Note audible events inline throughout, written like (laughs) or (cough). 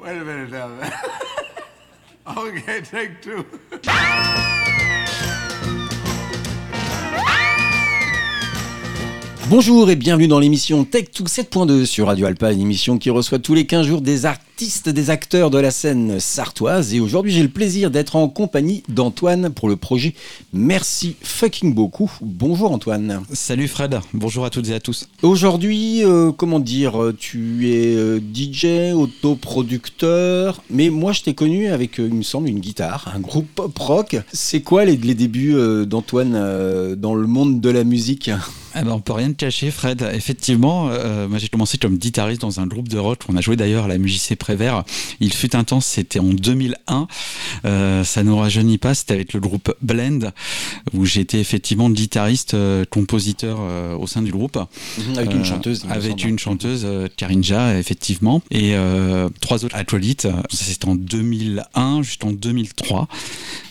Wait a minute now. (laughs) okay, take two. Bonjour et bienvenue dans l'émission Tech2 7.2 sur Radio Alpa, une émission qui reçoit tous les 15 jours des artistes, des acteurs de la scène sartoise. Et aujourd'hui, j'ai le plaisir d'être en compagnie d'Antoine pour le projet Merci fucking beaucoup. Bonjour Antoine. Salut Fred, bonjour à toutes et à tous. Aujourd'hui, euh, comment dire, euh, tu es euh, DJ, autoproducteur, mais moi je t'ai connu avec, euh, il me semble, une guitare, un groupe pop rock. C'est quoi les, les débuts d'Antoine dans le monde de la musique? Eh ben, on peut rien te cacher Fred, effectivement, euh, moi j'ai commencé comme guitariste dans un groupe de rock, on a joué d'ailleurs à la MJC Prévert, il fut un temps, c'était en 2001, euh, ça nous rajeunit pas, c'était avec le groupe Blend, où j'étais effectivement guitariste, euh, compositeur euh, au sein du groupe. Avec une chanteuse. il me Avec une chanteuse, euh, Karinja, effectivement. Et trois autres acolytes. C'était en 2001 jusqu'en 2003.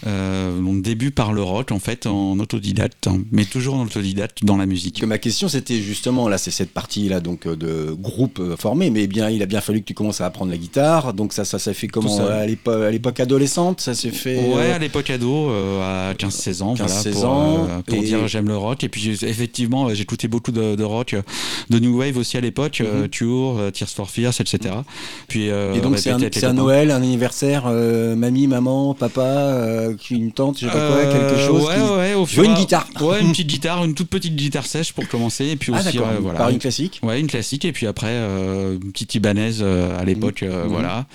Euh, donc début par le rock, en fait, en autodidacte, hein, mais toujours en autodidacte dans la musique. Que ma question c'était justement là c'est cette partie là donc euh, de groupe euh, formé mais bien il a bien fallu que tu commences à apprendre la guitare donc ça ça s'est fait comment à l'époque adolescente ça s'est fait Ouais, euh, à l'époque ado, euh, à 15-16 ans, 15-16 voilà, pour, ans, euh, pour et- dire j'aime le rock. Et puis effectivement, j'écoutais beaucoup de, de rock, de new wave aussi à l'époque, Cure, euh, Tears for Fears, etc. Puis euh, Mhm. et donc c'est un, les c'est un. Noël un anniversaire mamie maman papa une tante je sais pas quoi quelque chose ouais, qui- ouais, au fur une guitare. Ouais, une petite guitare, une toute petite guitare sèche pour commencer. Et puis ah aussi, euh, voilà. par une classique Ouais, une classique. Et puis après, euh, une petite ibanaise euh, à l'époque. euh, Mhm. Voilà.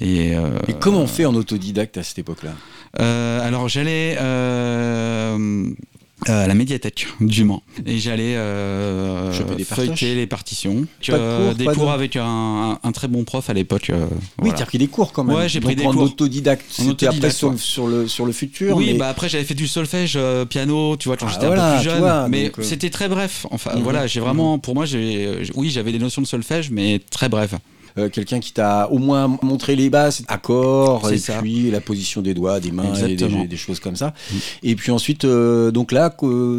Et, et comment on fait en autodidacte à cette époque là euh, alors, j'allais. Euh, à la médiathèque du Mans et j'allais euh, feuilleter les partitions Pas de Euh, cours, des pas de- cours avec un, un- un très bon prof à l'époque euh, oui voilà. tu as pris des cours quand même Ouais, j'ai pris Donc, des en cours. autodidacte En c'était après autodidacte, sur, ouais. sur le sur le futur Oui, mais- bah après j'avais fait du solfège, euh, piano, tu vois, quand Ah, j'étais voilà, un peu plus jeune. vois, mais c'était très bref. Enfin, Mhm. voilà, j'ai vraiment, pour moi, j'ai, oui, j'avais des notions de solfège, mais très bref. Euh, quelqu'un qui t'a au moins montré les bases, accords, et ça. puis la position des doigts, des mains, et des, choses comme ça. Et puis ensuite, euh, donc là,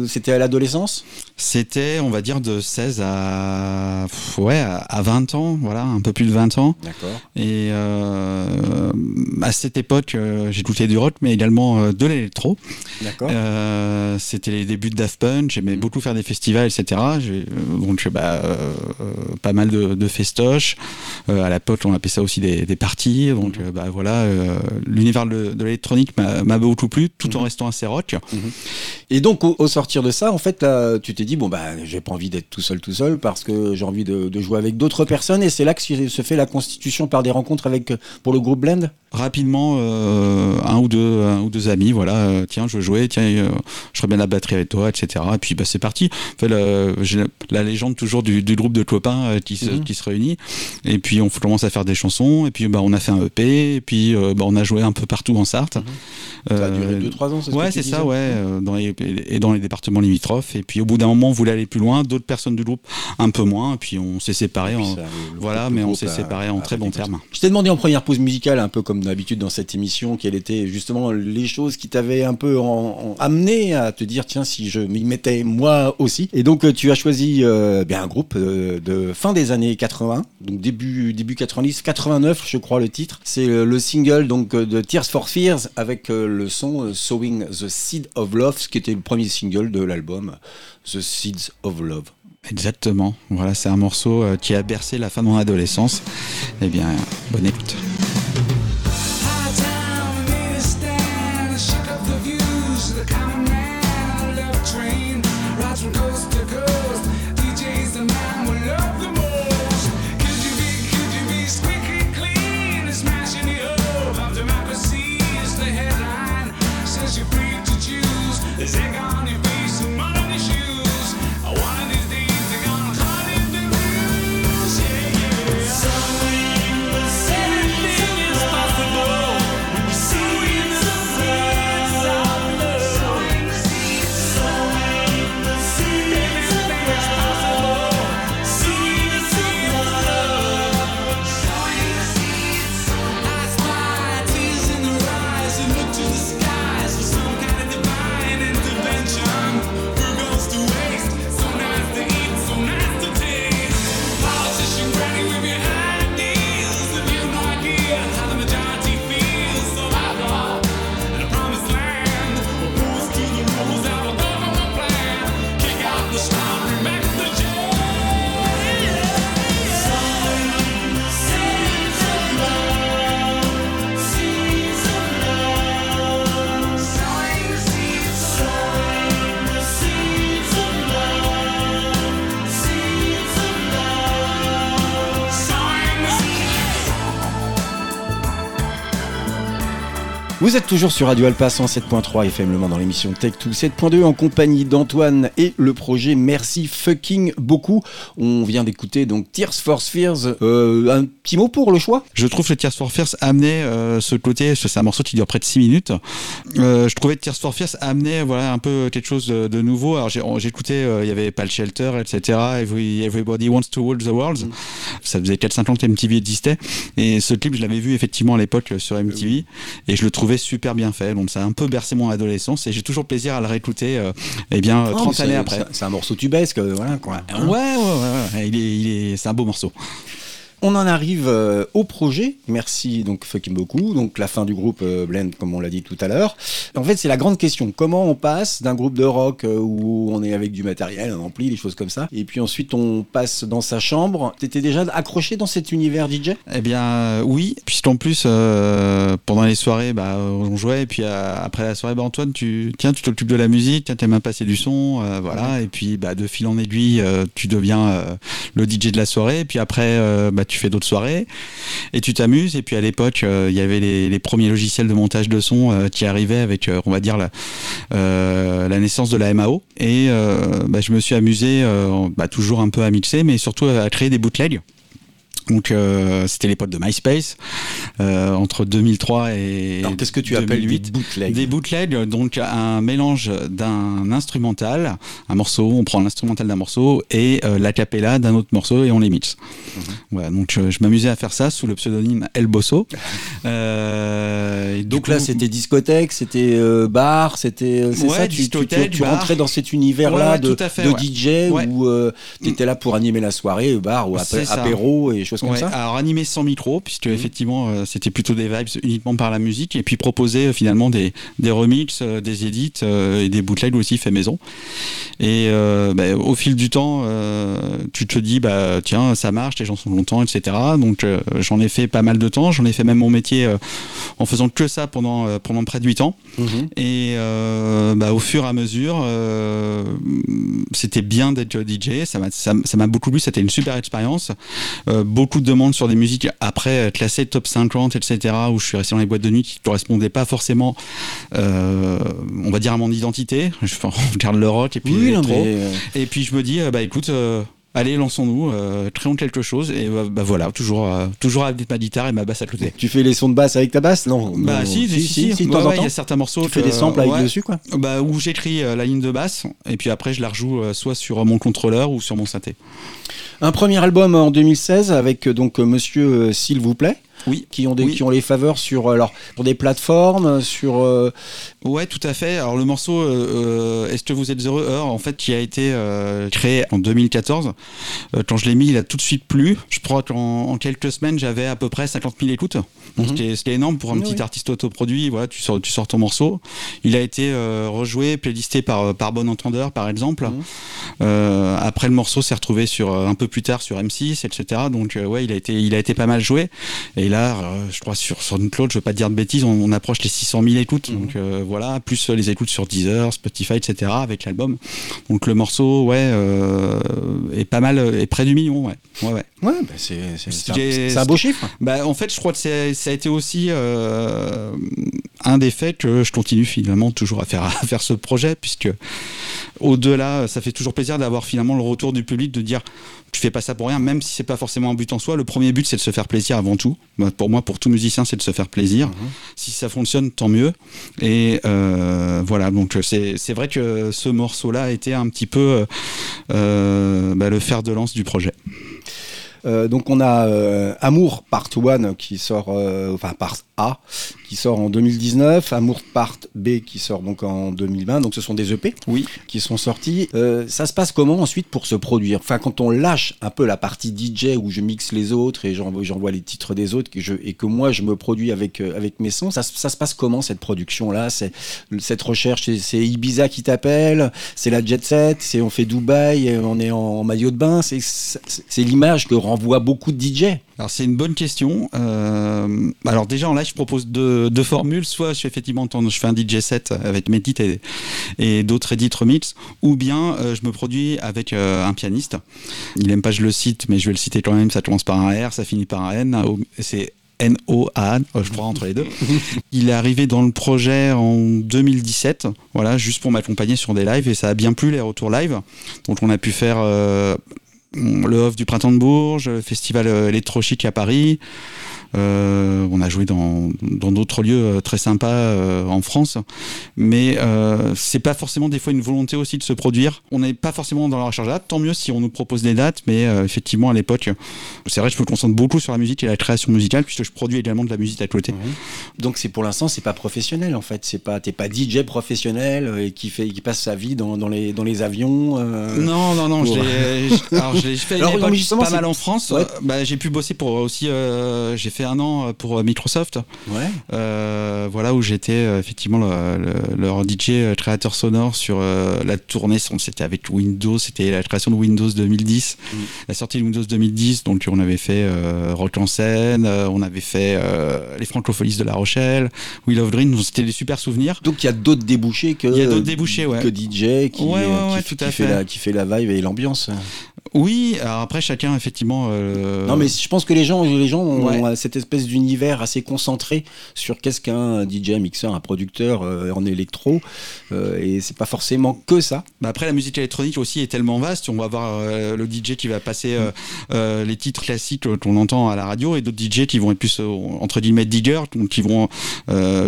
c'était à l'adolescence? C'était, on va dire, de 16 à, pff, ouais, à- à 20 ans, voilà, un peu plus de 20 ans. D'accord. Et euh, à cette époque, j'écoutais du rock, mais également de l'électro. D'accord. C'était les débuts de Daft Punk, j'aimais Mhm. beaucoup faire des festivals, etc. Donc, bah, pas mal de, de festoches. Euh, à l'époque, on appelait ça aussi des, des parties. Donc, Mhm. euh, bah, voilà, euh, l'univers de, de l'électronique m'a beaucoup plu, tout en Mhm. restant assez rock. Et donc, au, au sortir de ça, en fait, là, tu t'es dit, bon, bah, j'ai pas envie d'être tout seul, tout seul, parce que j'ai envie de, de jouer avec d'autres personnes. Et c'est là que se fait la constitution par des rencontres avec, pour le groupe Blend? Rapidement, euh, un ou deux, un ou deux amis, voilà, euh, tiens, je veux jouer, tiens, euh, je serais bien la batterie avec toi, etc. Et puis, bah, c'est parti. En fait, la, j'ai la légende toujours du, du groupe de copains qui, se, Mhm. qui se réunit. Et puis, on commence à faire des chansons. Et puis, bah, on a fait un EP. Et puis, euh, bah, on a joué un peu partout en Sarthe. Ça a Euh, duré 2-3 ans, c'est ce Ouais, c'est ça, ouais, euh, dans les, et dans les départements limitrophes. Et puis, au bout d'un moment, on voulait aller plus loin. D'autres personnes du groupe, un peu moins. Et puis, on s'est séparés. En- ça, voilà, mais on s'est a- séparés en a très bons termes. Je t'ai demandé en première pause musicale, un peu comme d'habitude dans cette émission, quelles étaient justement les choses qui t'avaient un peu en- en- amené à te dire, tiens, si je m'y mettais moi aussi. Et donc, euh, tu as choisi euh, bien un groupe euh, de fin des années 80, donc début, début 90, 89, je crois, le titre. C'est euh, le single donc euh, de Tears for Fears avec euh, le son Sowing the Seed of Love, ce qui était le premier single de l'album The Seeds of Love. Exactement. Voilà, c'est un morceau qui a bercé la fin de mon adolescence. Eh bien, bonne écoute. Vous êtes toujours sur Radio Alpa 107.3 FM Le Mans dans l'émission Tech 2 7.2 en compagnie d'Antoine et le projet Merci fucking beaucoup. On vient d'écouter donc Tears for Fears. Euh, un petit mot pour le choix? Je trouve que Tears for Fears amenait euh, ce côté, c'est un morceau qui dure près de 6 minutes. Euh, je trouvais que Tears for Fears amenait voilà, un peu quelque chose de, de nouveau. Alors j'ai- j'écoutais, il y avait pas le Shelter, etc. Every- Everybody Wants to Rule the World. Ça faisait 4-5 ans que MTV existait. Et ce clip, je l'avais vu effectivement à l'époque sur MTV. Et je le trouvais super bien fait. Donc ça a un peu bercé mon adolescence. Et j'ai toujours plaisir à le réécouter euh, eh bien, Oh, 30 c'est- années après. c'est- un morceau tubesque, euh, voilà quoi. Ouais, ouais, ouais, ouais. Il est, il est, c'est un beau morceau. On en arrive euh, au projet. Merci donc fucking beaucoup. Donc la fin du groupe euh, Blend, comme on l'a dit tout à l'heure. En fait, c'est la grande question. Comment on passe d'un groupe de rock euh, où on est avec du matériel, un ampli, des choses comme ça, et puis ensuite on passe dans sa chambre. T'étais déjà accroché dans cet univers DJ Eh bien, oui, puisqu'en plus, pendant les soirées, bah, on jouait, et puis après la soirée, bah, Antoine, tu, tiens, tu t'occupes de la musique, tiens, t'aimes bien passer du son, voilà, et puis bah, de fil en aiguille, tu deviens le DJ de la soirée, et puis après, bah, tu fais d'autres soirées, et tu t'amuses, et puis à l'époque, euh, il y avait les, premiers logiciels de montage de son euh, qui arrivaient avec, euh, on va dire, la, la naissance de la MAO, et bah, je me suis amusé, bah, toujours un peu à mixer, mais surtout à créer des bootlegs. Donc euh, c'était l'époque de MySpace euh, entre 2003 et Alors qu'est-ce que tu appelles 2008. bootleg Des bootlegs, donc un mélange d'un instrumental, un morceau, on prend l'instrumental d'un morceau et euh, l'acapella d'un autre morceau et on les mixe. Mhm. Voilà, donc je, je m'amusais à faire ça sous le pseudonyme El Bosso. (laughs) Euh, et Donc là, c'était discothèque, c'était euh, bar, c'était euh, c'est Ouais, ça. Tu, tu- tu- rentrais dans cet univers-là Ouais, ouais, de, fait, de ouais. DJ où tu étais là pour animer la soirée, bar ou apéro et choses comme Ouais, ça. alors animé sans micro, puisque Mhm. effectivement euh, c'était plutôt des vibes uniquement par la musique, et puis proposer euh, finalement des, des remixes, euh, des edits et des bootlegs aussi fait maison. Et euh, bah, au fil du temps, euh, tu te dis bah tiens ça marche, les gens sont contents, etc. Donc euh, j'en ai fait pas mal de temps, j'en ai fait même mon métier en faisant que ça pendant pendant près de 8 ans. Mhm. Et bah, au fur et à mesure, c'était bien d'être DJ. Ça m'a ça, ça m'a beaucoup plu. C'était une super expérience. Beaucoup de demandes sur des musiques après classées top 50, etc. Où je suis resté dans les boîtes de nuit qui ne correspondaient pas forcément, euh, on va dire, à mon identité. Je (laughs) regarde le rock et puis Oui, non, l'électro. mais, euh, Et puis je me dis, euh, bah écoute. Allez, lançons-nous, euh, créons quelque chose, et euh, bah voilà, toujours, euh, toujours avec ma guitare et ma basse à côté. tu fais les sons de basse avec ta basse? Non. Bah non. si, si, si, de Ouais, temps en ouais, il y a certains morceaux. Tu fais que- des samples avec ouais. dessus quoi. Bah, où j'écris euh, la ligne de basse et puis après je la rejoue soit sur mon contrôleur ou sur mon synthé. Un premier album en 2016 avec donc Monsieur s'il vous plaît. Oui. Qui ont des Oui. qui ont les faveurs sur euh, alors pour des plateformes sur euh, Ouais, tout à fait. Alors le morceau euh, euh, Est-ce que vous êtes heureux Heure, en fait, qui a été euh, créé en 2014. Euh, quand je l'ai mis, il a tout de suite plu. Je crois qu'en en quelques semaines, j'avais à peu près 50 000 écoutes. Donc Mhm. c'était- c'était énorme pour un Oui, petit oui. artiste autoproduit. Voilà, tu sors, tu sors ton morceau. Il a été euh, rejoué, playlisté par, par Bon Entendeur, par exemple. Mhm. Euh, après, le morceau s'est retrouvé sur, euh, un peu plus tard sur M6, etc. Donc, euh, ouais, il a, été, il a été pas mal joué. Et là, euh, je crois sur SoundCloud, je veux pas te dire de bêtises, on, on approche les 600 000 écoutes. Donc, euh, voilà, plus euh, les écoutes sur Deezer, Spotify, etc. avec l'album. Donc, le morceau, ouais, euh, est pas mal, est près du million, ouais. ouais, ouais. ouais bah, c'est un, beau chiffre. Bah, en fait, je crois que ça a été aussi euh, un des faits que je continue finalement toujours à faire, à faire ce projet, puisque au-delà, ça fait toujours plaisir d'avoir finalement le retour du public de dire tu fais pas ça pour rien, même si c'est pas forcément un but en soi. Le premier but, c'est de se faire plaisir avant tout. Bah, pour moi, pour tout musicien, c'est de se faire plaisir. Si ça fonctionne, tant mieux. Et euh, voilà, donc c'est c'est vrai que ce morceau-là a été un petit peu euh, bah, le fer de lance du projet. Euh, donc on a euh, Amour Part 1 qui sort, euh, enfin Part A qui sort en 2019, Amour Part B qui sort donc en 2020. Donc ce sont des EP Oui. qui sont sortis. Euh, ça se passe comment ensuite pour se produire? Enfin quand on lâche un peu la partie DJ où je mixe les autres et j'envoie les titres des autres que je, et que moi je me produis avec euh, avec mes sons, ça, se- ça se passe comment cette production là C'est cette recherche, c'est- Ibiza qui t'appelle, c'est la jet set, c'est on fait Dubaï, et on est en maillot de bain, c'est l'image que renvoient beaucoup de DJ. Alors c'est une bonne question. Euh, alors déjà en live je propose deux, deux formules. Soit je fais effectivement je fais un DJ set avec mes titres et, et d'autres edits remix, ou bien euh, je me produis avec euh, un pianiste. Il aime pas je le cite, mais je vais le citer quand même. Ça commence par un R, ça finit par un N. C'est euh, je crois entre les deux. (laughs) Il est arrivé dans le projet en 2017, voilà, juste pour m'accompagner sur des lives et ça a bien plu les retours live. Donc on a pu faire euh, le off du printemps de Bourges, le festival euh, électro chic à Paris. Euh, on a joué dans dans d'autres lieux euh, très sympas euh, en France, mais euh, c'est pas forcément des fois une volonté aussi de se produire. On n'est pas forcément dans la recherche de dates. Tant mieux si on nous propose des dates, mais euh, effectivement à l'époque, c'est vrai que je me concentre beaucoup sur la musique et la création musicale puisque je produis également de la musique à côté. Donc c'est pour l'instant c'est pas professionnel en fait, c'est pas t'es pas DJ professionnel et qui fait qui passe sa vie dans, dans les dans les avions. euh, Non, non, non, pour- l'ai fait une Alors, époque pas mal en France. Ouais. Euh, Bah, j'ai pu bosser pour aussi, euh, j'ai fait un an pour euh, Microsoft, Ouais. euh, voilà où j'étais euh, effectivement le, le- leur DJ euh, créateur sonore sur euh, la tournée. C'était avec Windows, c'était la création de Windows 2010, Mm. la sortie de Windows 2010. Donc on avait fait euh, Rock en scène, euh, on avait fait euh, les Francopholies de La Rochelle, Wheel of Dream. C'était des super souvenirs. Donc il y a d'autres débouchés que Il y a d'autres débouchés, ouais. que DJ qui Ouais, ouais, euh, ouais, qui, tout à qui fait fait. la qui fait la vibe et l'ambiance. Oui, alors après chacun effectivement. euh, Non mais je pense que les gens les gens ont Ouais. cette espèce d'univers assez concentré sur qu'est-ce qu'un DJ, un mixeur, un producteur euh, en électro euh, et c'est pas forcément que ça. Bah après, la musique électronique aussi est tellement vaste. On va avoir le DJ qui va passer les titres classiques qu'on entend à la radio et d'autres DJ qui vont être plus, entre guillemets, diggers, donc qui vont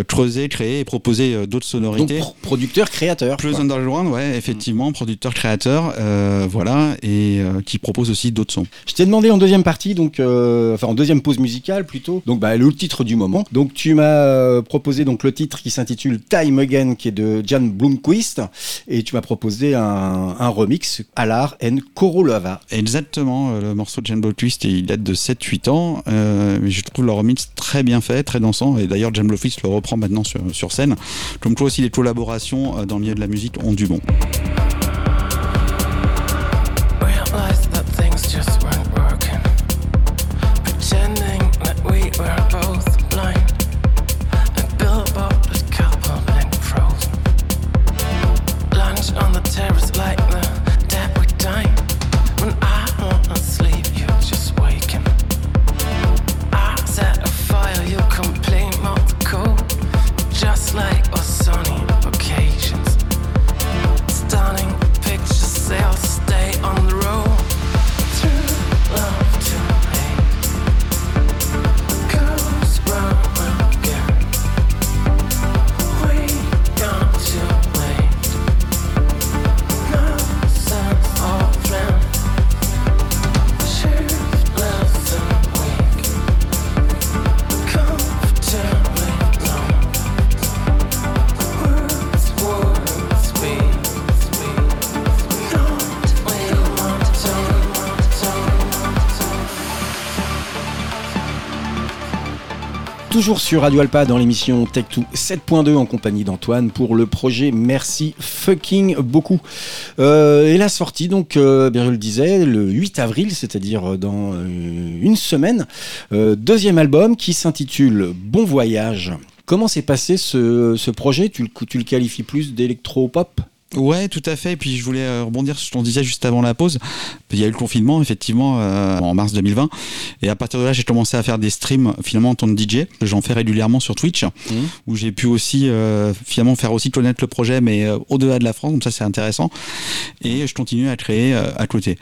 creuser, créer et proposer d'autres Donc sonorités. pro- producteur créateur. Plus quoi. underground, ouais, effectivement, producteur, créateur, voilà, et euh, qui propose aussi d'autres sons. Je t'ai demandé en deuxième partie, donc, euh, enfin en deuxième pause musicale plutôt, donc bah, le titre du moment. Donc tu m'as euh, proposé donc le titre qui s'intitule Time Again, qui est de Jan Blomqvist, et tu m'as proposé un, un remix Alar and Korolova. Exactement, euh, le morceau de Jane Twist, il date de 7-8 ans, euh, mais je trouve le remix très bien fait, très dansant, et d'ailleurs Jane Twist le reprend maintenant sur, sur scène. Comme toi aussi, les collaborations dans le milieu de la musique ont du bon. Toujours sur Radio Alpa dans l'émission Tech2 7.2 en compagnie d'Antoine pour le projet Merci fucking beaucoup. Euh, et la sortie, donc, euh, bien je le disais, le 8 avril, c'est-à-dire dans euh, une semaine, deuxième album qui s'intitule Bon Voyage. Comment s'est passé ce, ce projet? Tu, le- tu le qualifies plus d'électro-pop? Ouais, tout à fait. Et puis je voulais euh, rebondir sur ce qu'on disait juste avant la pause. Il y a eu le confinement, effectivement, euh, en mars 2020. Et à partir de là, j'ai commencé à faire des streams, finalement, en tant que DJ. J'en fais régulièrement sur Twitch, Mhm. où j'ai pu aussi, euh, finalement, faire aussi connaître le projet, mais euh, au-delà de la France. Donc ça, c'est intéressant. Et je continue à créer euh, à côté.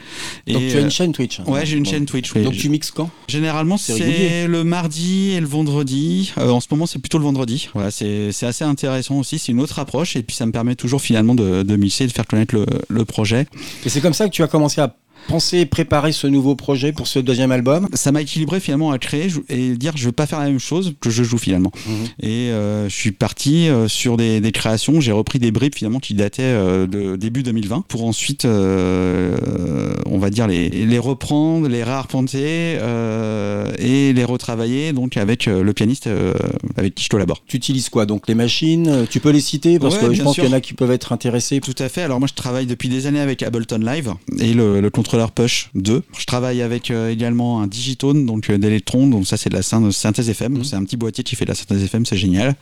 Et, Donc tu as une chaîne Twitch hein Ouais, j'ai une Bon. chaîne Twitch. oui. Donc tu mixes quand? Généralement, C'est le mardi et le vendredi. Euh, en ce moment, c'est plutôt le vendredi. Voilà, c'est assez intéressant aussi. C'est une autre approche et puis ça me permet toujours finalement de, de mixer, de faire connaître le, le projet. Et c'est comme ça que tu as commencé à penser, préparer ce nouveau projet pour ce deuxième album Ça m'a équilibré finalement à créer et dire je veux pas faire la même chose que je joue finalement. Mhm. Et euh, je suis parti euh, sur des, des créations. J'ai repris des bribes finalement qui dataient euh, de début 2020 pour ensuite, euh, on va dire les, les reprendre, les réarpenter euh, et les retravailler donc avec euh, le pianiste euh, avec qui je collabore. Tu utilises quoi Donc les machines, tu peux les citer parce Ouais, que je pense qu'il y en a qui peuvent être intéressés. Tout à fait. Alors moi je travaille depuis des années avec Ableton Live et le, le contrôleur Push 2. Je travaille avec euh, également un Digitone donc euh, d'Electron. Donc ça c'est de la syn- synthèse FM. Mhm. C'est un petit boîtier qui fait de la synthèse FM, c'est génial.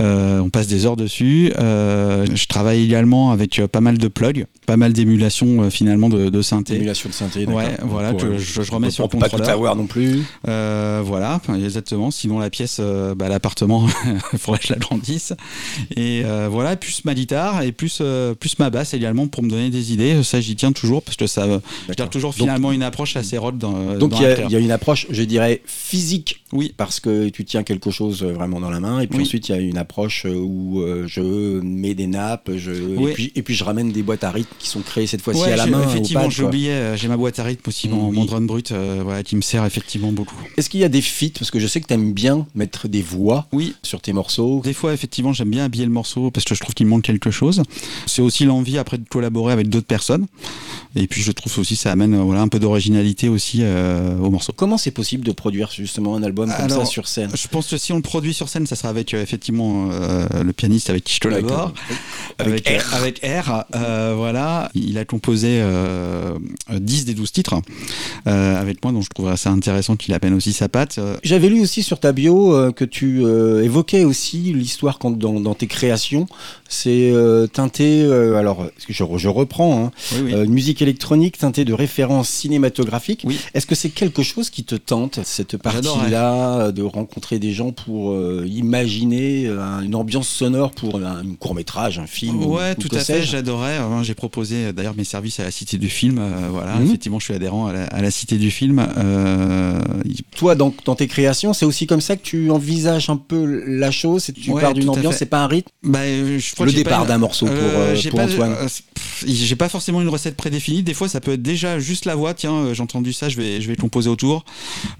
Euh, on passe des heures dessus. Euh, je travaille également avec pas mal de plugs. pas mal d'émulation finalement de, de synthé. Émulation de synthé. Ouais, voilà, Pour, que je, je remets sur le pour pas tout contrôleur. avoir non plus. Voilà, exactement. Sinon la pièce, bah, l'appartement, il (laughs) faudrait que je l'agrandisse. Et voilà, plus ma guitare et plus plus ma basse également pour me donner des idées. Ça, j'y tiens toujours parce que ça, je garde toujours Donc- finalement une approche assez rock dans. Donc dans il y, a- y une approche, je dirais, physique. Oui. Parce que tu tiens quelque chose euh, vraiment dans la main. Et puis Oui. ensuite, il y a une approche euh, où euh, je mets des nappes. Je, Oui. et, puis, et puis je ramène des boîtes à rythme qui sont créées cette fois-ci Ouais, à la main. effectivement, j'ai oublié, euh, j'ai ma boîte à rythme aussi, mon, drum brut, euh, qui me sert effectivement beaucoup. Est-ce qu'il y a des feats Parce que je sais que tu aimes bien mettre des voix Oui, sur tes morceaux. Des fois, effectivement, j'aime bien habiller le morceau parce que je trouve qu'il manque quelque chose. C'est aussi l'envie après de collaborer avec d'autres personnes. Et puis, je trouve aussi ça amène euh, voilà, un peu d'originalité aussi euh, au morceau. Comment c'est possible de produire justement un album comme Alors, ça sur scène? Je pense que si on le produit sur scène, ça sera avec euh, effectivement euh, le pianiste avec qui je collabore. Avec avec, R. avec R, voilà. Il a composé euh, 10 des 12 titres avec moi, donc je trouve assez intéressant qu'il amène aussi sa patte. J'avais lu aussi sur ta bio que tu évoquais aussi l'histoire dans, dans tes créations, c'est teinté, alors je, je reprends, hein, oui, oui. une musique électronique teintée de références cinématographiques. Oui. Est-ce que c'est quelque chose qui te tente, cette partie-là, de rencontrer des gens pour euh, imaginer euh, une ambiance sonore pour un, un court-métrage, un film ou- Ouais, ou tout à fait, j'adorais. J'ai proposé euh, d'ailleurs mes services à la Cité du Film. euh, voilà, Mhm. effectivement, je suis adhérent à la, à la Cité du Film. Il- Toi, dans, dans tes créations, c'est aussi comme ça que tu envisages un peu la chose, tu Ouais, pars d'une ambiance, c'est pas un rythme? Bah, je crois Le départ d'un morceau pour, pour pas, Antoine. J'ai pas forcément une recette prédéfinie. Des fois, ça peut être déjà juste la voix. Tiens, euh, j'ai entendu ça, je vais, je vais composer autour.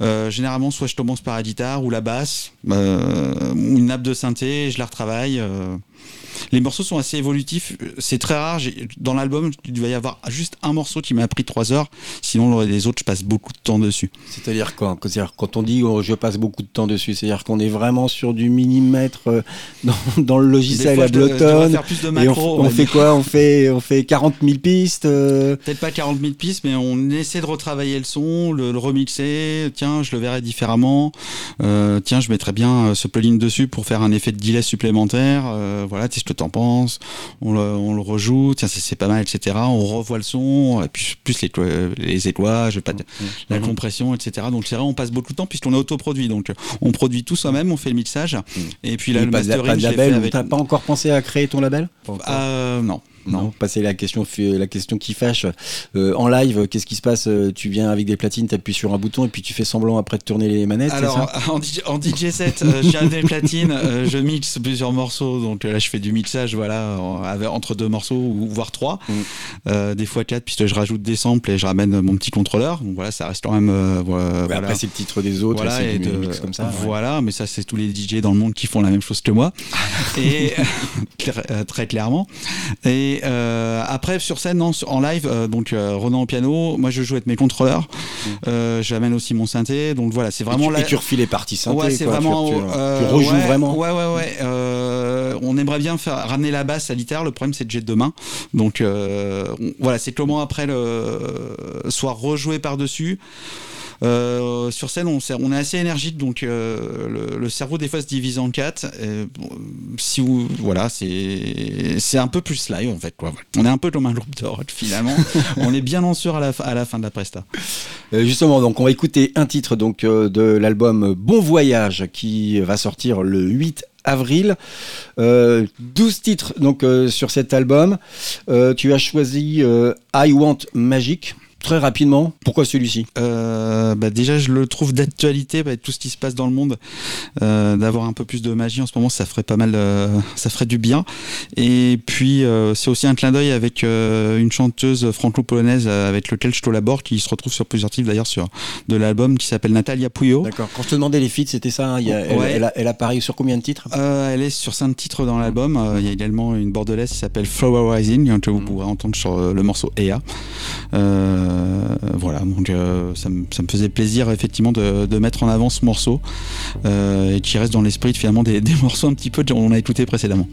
Euh, généralement, soit je commence par la guitare ou la basse, euh, une nappe de synthé, je la retravaille. euh. Les morceaux sont assez évolutifs. C'est très rare. Dans l'album, il va y avoir juste un morceau qui m'a pris trois heures. Sinon, les autres, je passe beaucoup de temps dessus. C'est-à-dire quand, c'est-à-dire quand on dit oh, je passe beaucoup de temps dessus, c'est-à-dire qu'on est vraiment sur du millimètre euh, (laughs) dans, dans le logiciel de Et on, fait quoi on fait, on fait 40 000 pistes euh, Peut-être pas 40 000 pistes, mais on essaie de retravailler le son, le, le remixer. Tiens, je le verrai différemment. Euh, tiens, je mettrais bien euh, ce plugin dessus pour faire un effet de delay supplémentaire. Euh, voilà, t'en penses. On le, on le rejoue. Tiens, c'est pas mal, etc. On revoit le son. Et puis, plus les, les étoiles, pas de- la compression, etc. Donc, c'est vrai, on passe beaucoup de temps puisqu'on est autoproduit. Donc, on produit tout soi-même, on fait le mixage. Et puis là, et le pas, de, mastering, pas de label avec. T'as pas encore pensé à créer ton label? Euh, non. Non. Passer la question, la question qui fâche. Euh, en live, qu'est-ce qui se passe? Tu viens avec des platines, t'appuies sur un bouton et puis tu fais semblant après de tourner les manettes, Alors, ça? en DJ, en DJ set, euh, j'ai un des platines, euh, je mixe plusieurs morceaux, donc là je fais du mixage, voilà, entre deux morceaux, ou voire trois, Mm. Des fois quatre, puisque je rajoute des samples et je ramène mon petit contrôleur, donc voilà, ça reste quand même. Ouais, voilà. Après, c'est le titre des autres, Voilà, et de- mix comme ça. ouais. Voilà, mais ça, c'est tous les DJ dans le monde qui font la même chose que moi. (laughs) et (laughs) très clairement. Et euh, après, sur scène, non, en live, euh, donc euh, Ronan au piano, moi je joue avec mes contrôleurs. Euh, J'amène aussi mon synthé. Donc voilà, c'est vraiment Mm. et, tu, la- et tu refais les parties synthé. Ouais, c'est tu- vraiment. Tu, tu rejoues ouais, vraiment. Ouais, ouais, ouais. On aimerait bien faire ramener la basse à guitare. Le problème, c'est que j'ai deux mains. Donc on- voilà, c'est comment après le soit rejoué par dessus. Euh, sur scène, on, est assez énergique, donc euh, le, le cerveau des fois se divise en quatre. Et, si vous, voilà, c'est un peu plus live en fait. Quoi. On est un peu comme un groupe de rock finalement. (laughs) on est bien en sûr à la, fin- à la fin de la presta. Euh, justement, donc on va écouter un titre donc de l'album Bon Voyage qui va sortir le 8 avril. Euh, 12 titres donc euh, sur cet album. Euh, tu as choisi I Want Magic. Très rapidement, pourquoi celui-ci? Euh, bah déjà, je le trouve d'actualité, bah, avec tout ce qui se passe dans le monde, euh, d'avoir un peu plus de magie en ce moment, ça ferait pas mal, euh, ça ferait du bien. Et puis, c'est aussi un clin d'œil avec une chanteuse franco-polonaise avec laquelle je collabore, qui se retrouve sur plusieurs titres d'ailleurs sur de l'album, qui s'appelle Natalia Puyo. D'accord. Quand je te demandais les feats, c'était ça. hein, y a- elle, Ouais. elle a- elle apparaît sur combien de titres? Elle est sur cinq titres dans l'album. Il y a également une bordelaise qui s'appelle Flower Rising, que vous pourrez entendre sur le morceau Ea. Euh, voilà, donc euh, ça, me, faisait plaisir effectivement de, mettre en avant ce morceau euh, et qui reste dans l'esprit finalement des, (laughs) des morceaux un petit peu qu'on a écouté précédemment.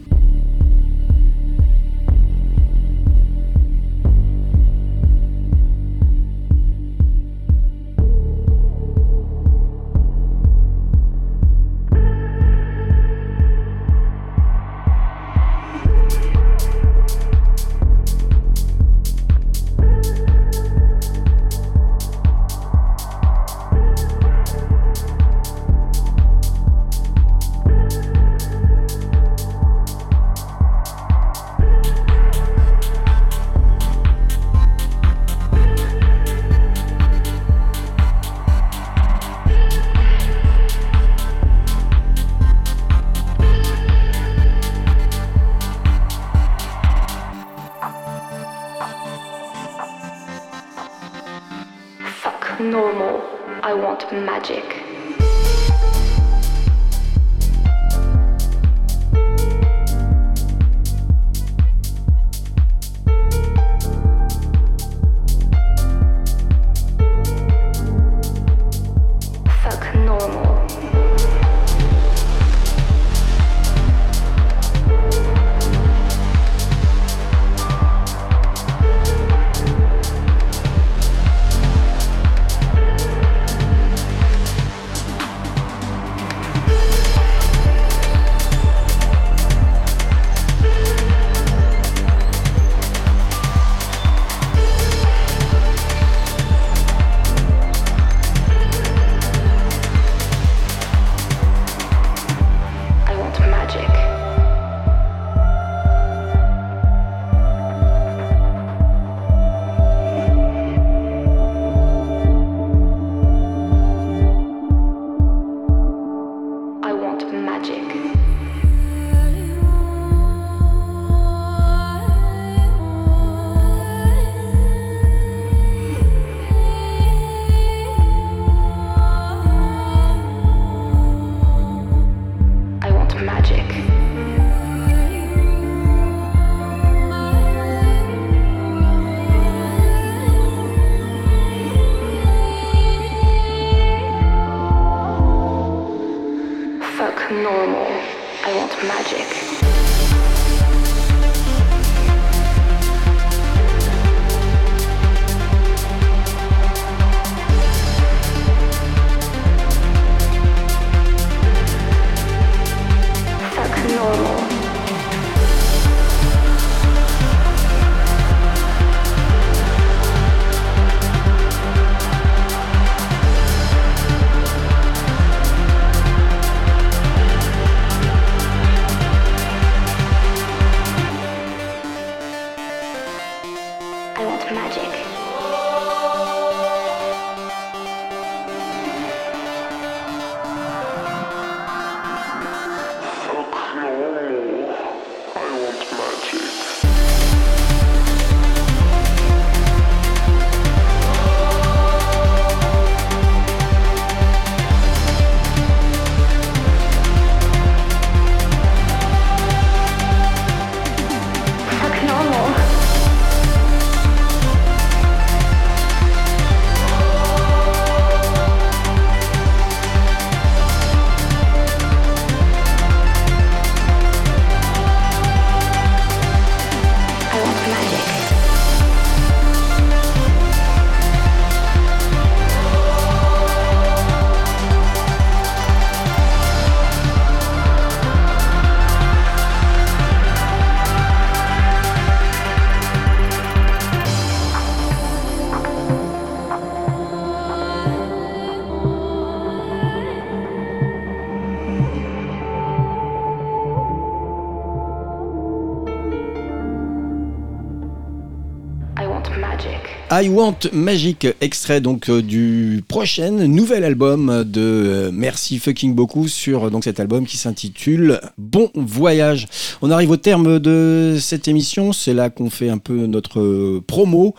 I Want Magic, extrait donc euh, du prochain nouvel album de euh, Merci fucking beaucoup sur euh, donc cet album qui s'intitule Bon voyage. On arrive au terme de cette émission, c'est là qu'on fait un peu notre promo.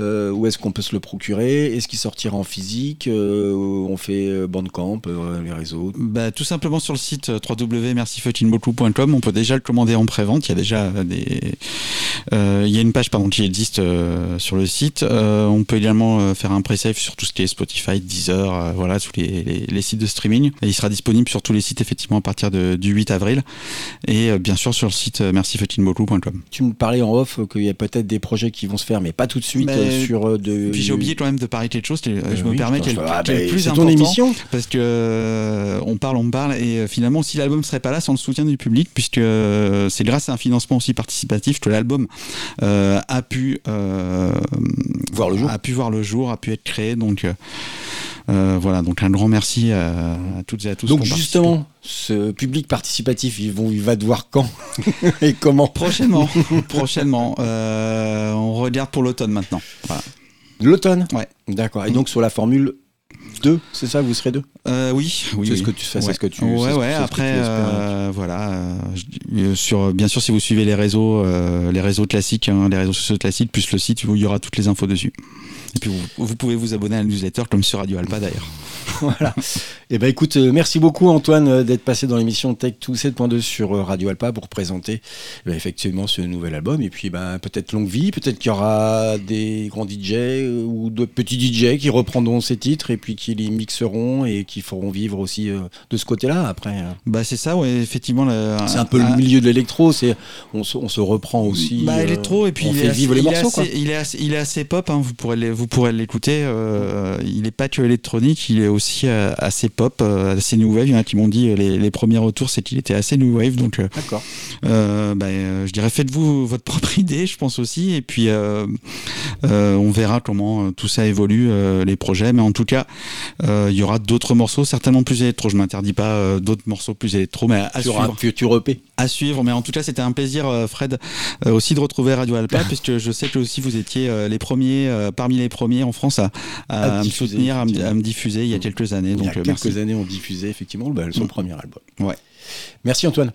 Euh, où est-ce qu'on peut se le procurer? Est-ce qu'il sortira en physique? Euh, On fait euh, Bandcamp, euh, les réseaux. Bah, tout simplement sur le site www.mercifuckingbeaucoup.com, on peut déjà le commander en pré-vente. Il y a déjà des, euh, il y a une page pardon qui existe euh, sur le site. Euh, on peut également euh, faire un pré-save sur tout ce qui est Spotify, Deezer, euh, voilà, tous les, les, les sites de streaming. Et il sera disponible sur tous les sites effectivement à partir de, du 8 avril. Et euh, bien sûr sur le site mercifuckingbeaucoup.com. Tu me parlais en off qu'il y a peut-être des projets qui vont se faire, mais pas tout de suite Mais- sur euh, de. Puis j'ai oublié quand même de parler quelque chose. Je Euh, me oui, permets putain, qu'il y ait le- ah, bah, plus C'est ton important. émission. Parce que euh, on parle, on parle, et finalement, si l'album serait pas là sans le soutien du public, puisque euh, c'est grâce à un financement aussi participatif que l'album a pu Voir le jour. a pu voir le jour, a pu être créé. Donc euh, voilà, donc un grand merci à, à toutes et à tous. Donc justement, ce public participatif, ils vont, il va te voir quand (laughs) et comment Prochainement, prochainement. Euh, on regarde pour l'automne maintenant. Voilà. L'automne Ouais. D'accord. Et donc sur la formule deux, c'est ça Vous serez deux Euh, oui, oui. C'est oui. ce que tu fais, c'est Ouais. ce que tu- Ouais, c'est ce- ouais. c'est ce que Après, euh, voilà. euh, sur, bien sûr, si vous suivez les réseaux, les réseaux classiques, hein, les réseaux sociaux classiques, plus le site il y aura toutes les infos dessus. Et puis vous, vous pouvez vous abonner à la newsletter comme sur Radio Alpa d'ailleurs. (laughs) Voilà. Eh ben écoute, euh, merci beaucoup Antoine euh, d'être passé dans l'émission Tech 2 7.2 sur euh, Radio Alpa pour présenter eh ben, effectivement ce nouvel album. Et puis ben, peut-être longue vie, peut-être qu'il y aura des grands DJ ou de petits DJ qui reprendront ces titres et puis qui les mixeront et qui feront vivre aussi euh, de ce côté-là après. euh. Bah c'est ça, ouais, effectivement. C'est un peu le milieu de l'électro, c'est on se, on se reprend aussi. Bah, euh, électro et puis on il fait est vivre assez- les il est morceaux. quoi. assez- il est assez, il est assez pop. hein, vous pourrez les- vous pourrez l'écouter. euh, il est pas que électronique, il est aussi euh, assez pop, euh, assez new wave. Il y en a qui m'ont dit les, les premiers retours, c'est qu'il était assez new wave. Donc D'accord. euh, bah, je dirais faites-vous votre (laughs) propre idée, je pense aussi. Et puis on verra comment tout ça évolue les projets. Mais en tout cas, il y aura d'autres morceaux, certainement plus électro. Je m'interdis pas d'autres morceaux plus électro, mais à Sur suivre un futur EP. à suivre. Mais en tout cas, c'était un plaisir, Fred, aussi de retrouver Radio Alpa, (laughs) puisque je sais que aussi vous étiez les premiers, parmi les premiers en France à, à À me soutenir, à me, effectivement. à me diffuser il y a quelques années. Il y Donc, a euh, quelques merci. années, on diffusait effectivement bah, son Mm. premier album. Ouais. Merci Antoine.